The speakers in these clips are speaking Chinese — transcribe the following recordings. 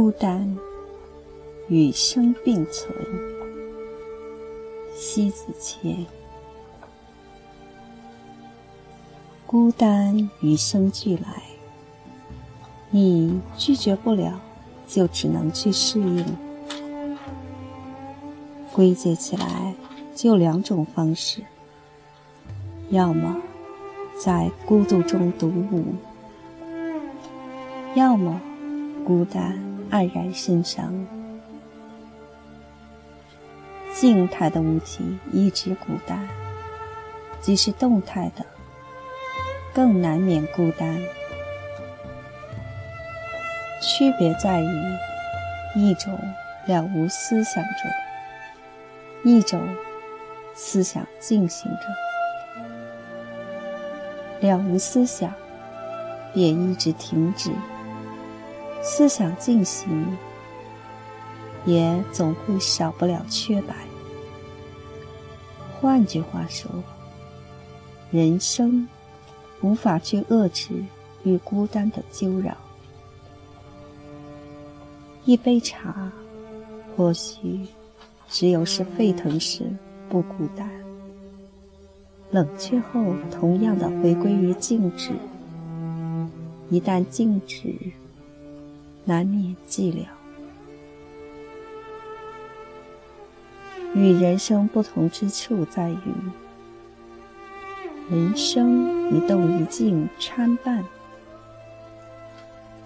孤单与生并存。西子谦，孤单与生俱来，你拒绝不了，就只能去适应。归结起来，就两种方式：要么在孤独中独舞，要么孤单黯然神伤。静态的物体一直孤单，即使动态的，更难免孤单。区别在于，一种了无思想者，一种思想进行着。了无思想，便一直停止；思想进行，也总会少不了缺白。换句话说，人生无法去遏制与孤单的纠扰。一杯茶，或许只有是沸腾时不孤单，冷却后同样的回归于静止。一旦静止，难免寂寥。与人生不同之处在于，人生一动一静参半。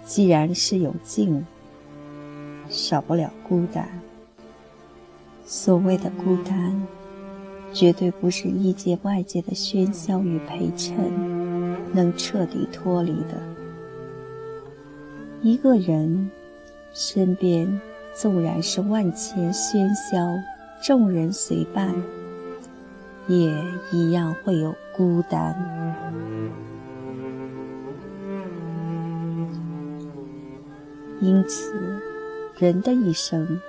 既然是有静，少不了孤单。所谓的孤单，绝对不是一界外界的喧嚣与陪衬能彻底脱离的。一个人身边纵然是万千喧嚣。众人随伴，也一样会有孤单。因此，人的一生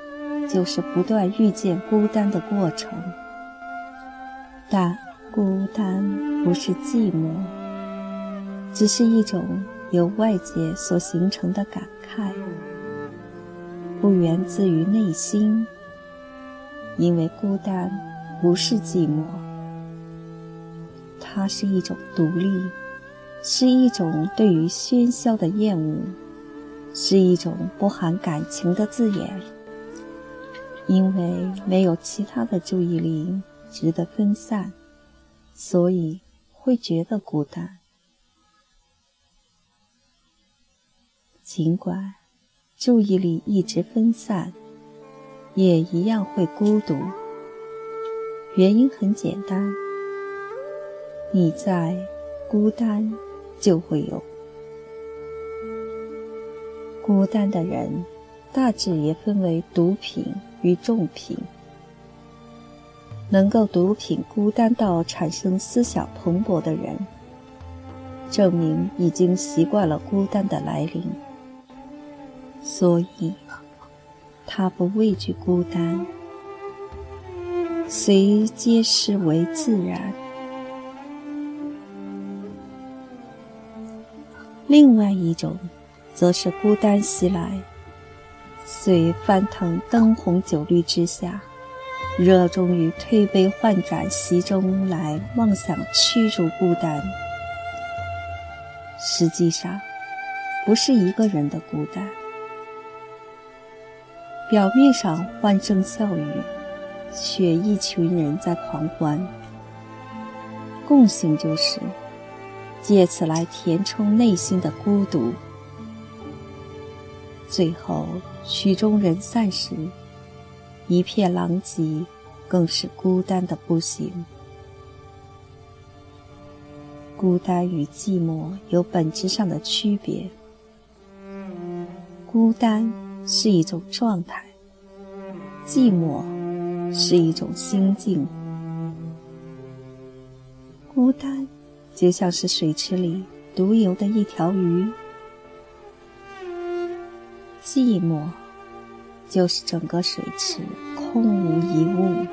就是不断遇见孤单的过程。但孤单不是寂寞，只是一种由外界所形成的感慨，不源自于内心。因为孤单不是寂寞，它是一种独立，是一种对于喧嚣的厌恶，是一种不含感情的字眼。因为没有其他的注意力值得分散，所以会觉得孤单。尽管注意力一直分散。也一样会孤独，原因很简单，你在，孤单就会有。孤单的人，大致也分为毒品与重品。能够毒品孤单到产生思想蓬勃的人，证明已经习惯了孤单的来临，所以。他不畏惧孤单，随皆视为自然。另外一种，则是孤单袭来，随翻腾灯红酒绿之下，热衷于推杯换盏席中来，妄想驱逐孤单。实际上，不是一个人的孤单。表面上欢声笑语，却一群人在狂欢。共性就是借此来填充内心的孤独。最后曲终人散时，一片狼藉，更是孤单的不行。孤单与寂寞有本质上的区别。孤单。是一种状态，寂寞是一种心境。孤单就像是水池里独游的一条鱼，寂寞就是整个水池空无一物。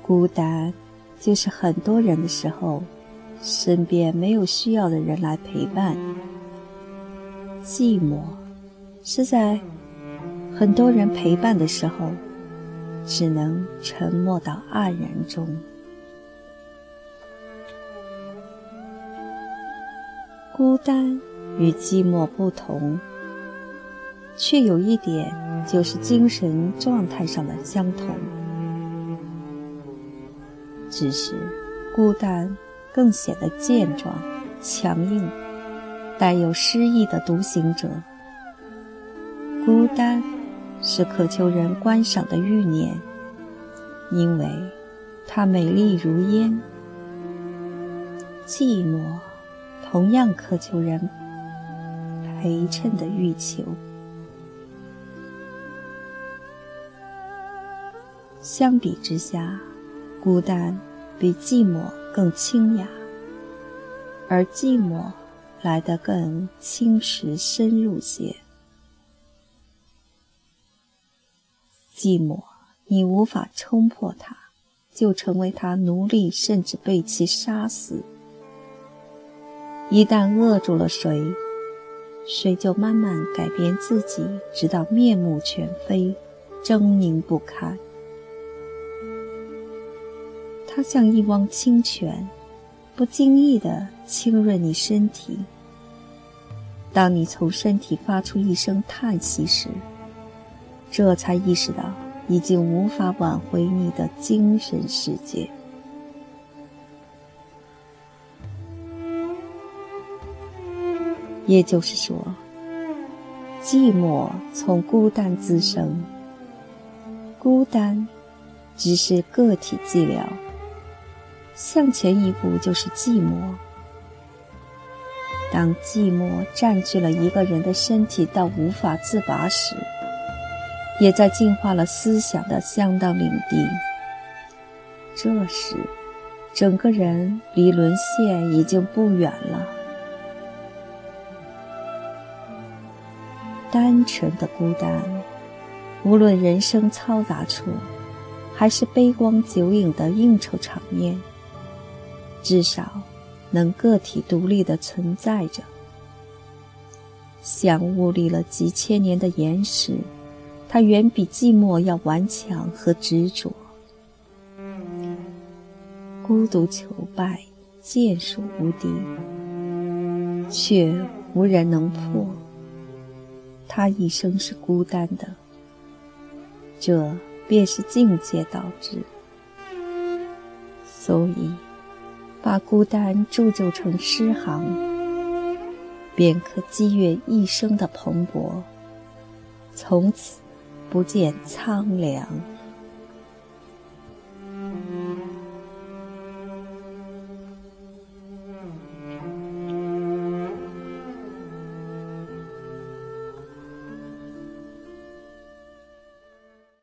孤单就是很多人的时候，身边没有需要的人来陪伴。寂寞是在很多人陪伴的时候，只能沉默到黯然中。孤单与寂寞不同，却有一点就是精神状态上的相同，只是孤单更显得健壮、强硬，带有诗意的独行者。孤单是渴求人观赏的欲念，因为它美丽如烟。寂寞。同样渴求人陪衬的欲求。相比之下，孤单比寂寞更清雅，而寂寞来得更侵蚀深入些。寂寞，你无法冲破它，就成为它奴隶，甚至被其杀死。一旦扼住了谁，谁就慢慢改变自己，直到面目全非，狰狞不堪。它像一汪清泉，不经意地浸润你身体。当你从身体发出一声叹息时，这才意识到已经无法挽回你的精神世界。也就是说，寂寞从孤单滋生，孤单只是个体寂寥，向前一步就是寂寞。当寂寞占据了一个人的身体到无法自拔时，也在净化了思想的相当领地。这时，整个人离沦陷已经不远了。单纯的孤单，无论人生嘈杂处，还是杯光酒影的应酬场面，至少能个体独立的存在着。像物立了几千年的岩石，它远比寂寞要顽强和执着。孤独求败，剑术无敌，却无人能破。他一生是孤单的，这便是境界导致。所以，把孤单铸就成诗行，便可激越一生的蓬勃，从此不见苍凉。